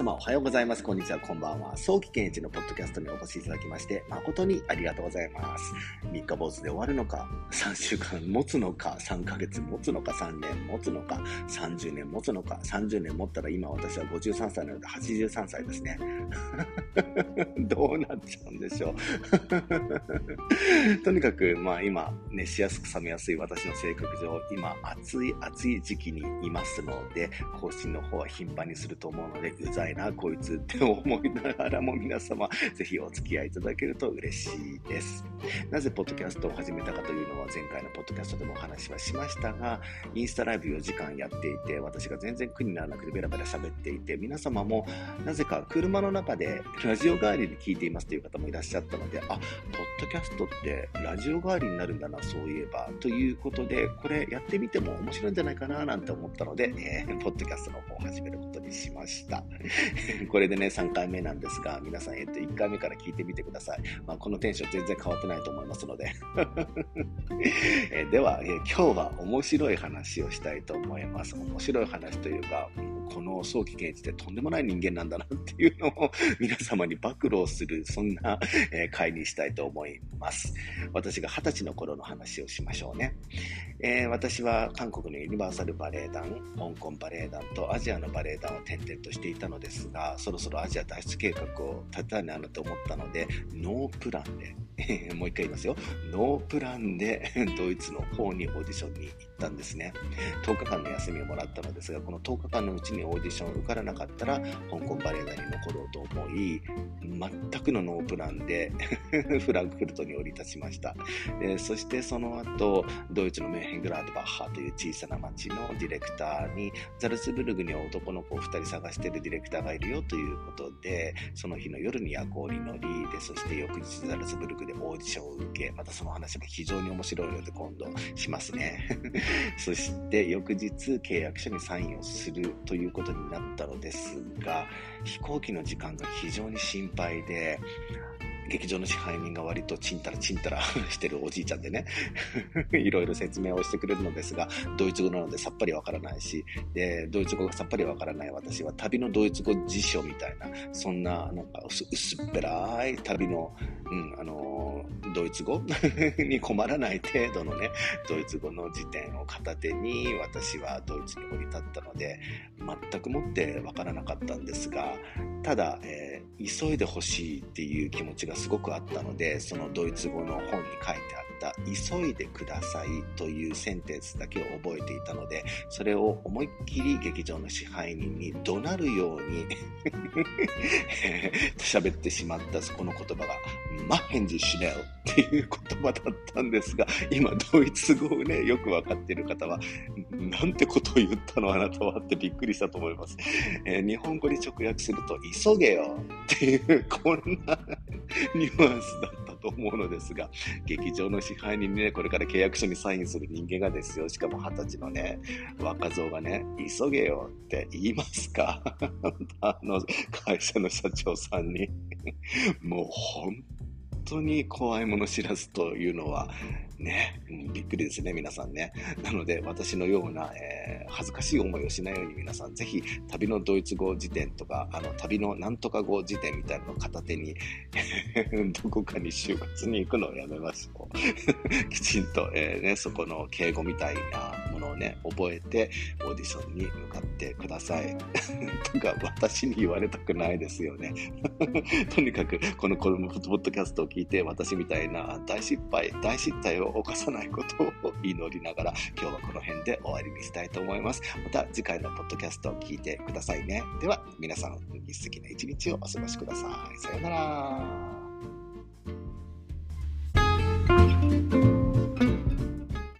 様おはようございます。こんにちは、こんばんは。早期健一のポッドキャストにお越しいただきまして、誠にありがとうございます。3日坊主で終わるのか、3週間持つのか、3ヶ月持つのか、3年持つのか、30年持つのか、30年持ったら今私は53歳なので83歳ですね。どうなっちゃうんでしょう。とにかく、まあ今、熱しやすく冷めやすい私の性格上、今、暑い暑い時期にいますので、更新の方は頻繁にすると思うので、うざいな、こいつって思いながらも皆様、ぜひお付き合いいただけると嬉しいです。なぜポッドキャストを始めたかというのは前回のポッドキャストでもお話はしましたが、インスタライブ4時間やっていて、私が全然苦にならなくてベラベラ喋っていて、皆様もなぜか車の中でラジオ代わりに聞いていますという方もいらっしゃったので、あ、ポッドキャストってラジオ代わりになるんだな、そういえば、ということで、これやってみても面白いんじゃないかななんて思ったので、えー、ポッドキャストの方を始めることにしました。これでね、3回目なんですが、皆さん、えっと、1回目から聞いてみてください。まあ、このテンション全然変わってないと思いますので。えでは、え今日は面白い話をしたいと思います。面白い話というか、この早期検知ってとんでもない人間なんだなっていうのを皆様に暴露する、そんな、え会にしたいと思います。私が20歳の頃の話をしましょうね。えー、私は韓国のユニバーサルバレエ団、香港バレエ団とアジアのバレエ団を転々としていたのですが、そろそろアジア脱出計画を立てたいなと思ったので、ノープランで、もう一回言いますよ。ノープランで ドイツの方にオーディションに行ったんですね。10日間の休みをもらったのですが、この10日間のうちにオーディション受からなかったら、香港バレエ団に残ろうと思い、全くのノープランで フランクフルトに降り立ちました。えそしてその後、ドイツのメーヘングラードバッハという小さな町のディレクターに、ザルツブルグには男の子を2人探してるディレクターがいるよということで、その日の夜に夜行に乗り、で、そして翌日ザルツブルグでオーディションを受け、またその話が非常に面白いので今度しますね。そして翌日契約書にサインをするということになったのですが、飛行機の時間が非常に心配で、劇場の支配人が割とちんたらちんたらしてるおじいちゃんでね いろいろ説明をしてくれるのですが、ドイツ語なのでさっぱりわからないし、で、ドイツ語がさっぱりわからない私は旅のドイツ語辞書みたいな、そんな、なんか薄っぺらい旅の、うん、あの、ドイツ語？に困らない程度のね、ドイツ語の辞典を片手に私はドイツに降り立ったので、全くもって分からなかったんですが、ただ、えー、急いでほしいっていう気持ちがすごくあったので、そのドイツ語の本に書いてあ急いでくださいというセンテンスだけを覚えていたので、それを思いっきり劇場の支配人に怒鳴るように 喋ってしまったそこの言葉が、マッヘンジシュネルっていう言葉だったんですが、今ドイツ語をね、よくわかっている方は、なんてことを言ったのあなたはってびっくりしたと思います。えー、日本語に直訳すると、急げよっていう、こんなニュアンスだったと思うのですが、劇場の支配人にね、これから契約書にサインする人間がですよ、しかも二十歳のね、若造がね、急げよって言いますか。あの、会社の社長さんに。もう本当に怖いもの知らずというのは、ね、うん、びっくりですね、皆さんね。なので、私のような、えー、恥ずかしい思いをしないように皆さん、ぜひ、旅のドイツ語辞典とか、あの、旅のなんとか語辞典みたいなのを片手に どこかに就活に行くのをやめましょう。きちんと、えー、ね、そこの敬語みたいなのをね、覚えて、オーディションに向かってください。とか、私に言われたくないですよね。とにかく、このコルムポッドキャストを聞いて、私みたいな大失敗、大失態を犯さないことを祈りながら、今日はこの辺で終わりにしたいと思います。また次回のポッドキャストを聞いてくださいね。では、皆さん、素敵な一日をお過ごしください。さようなら。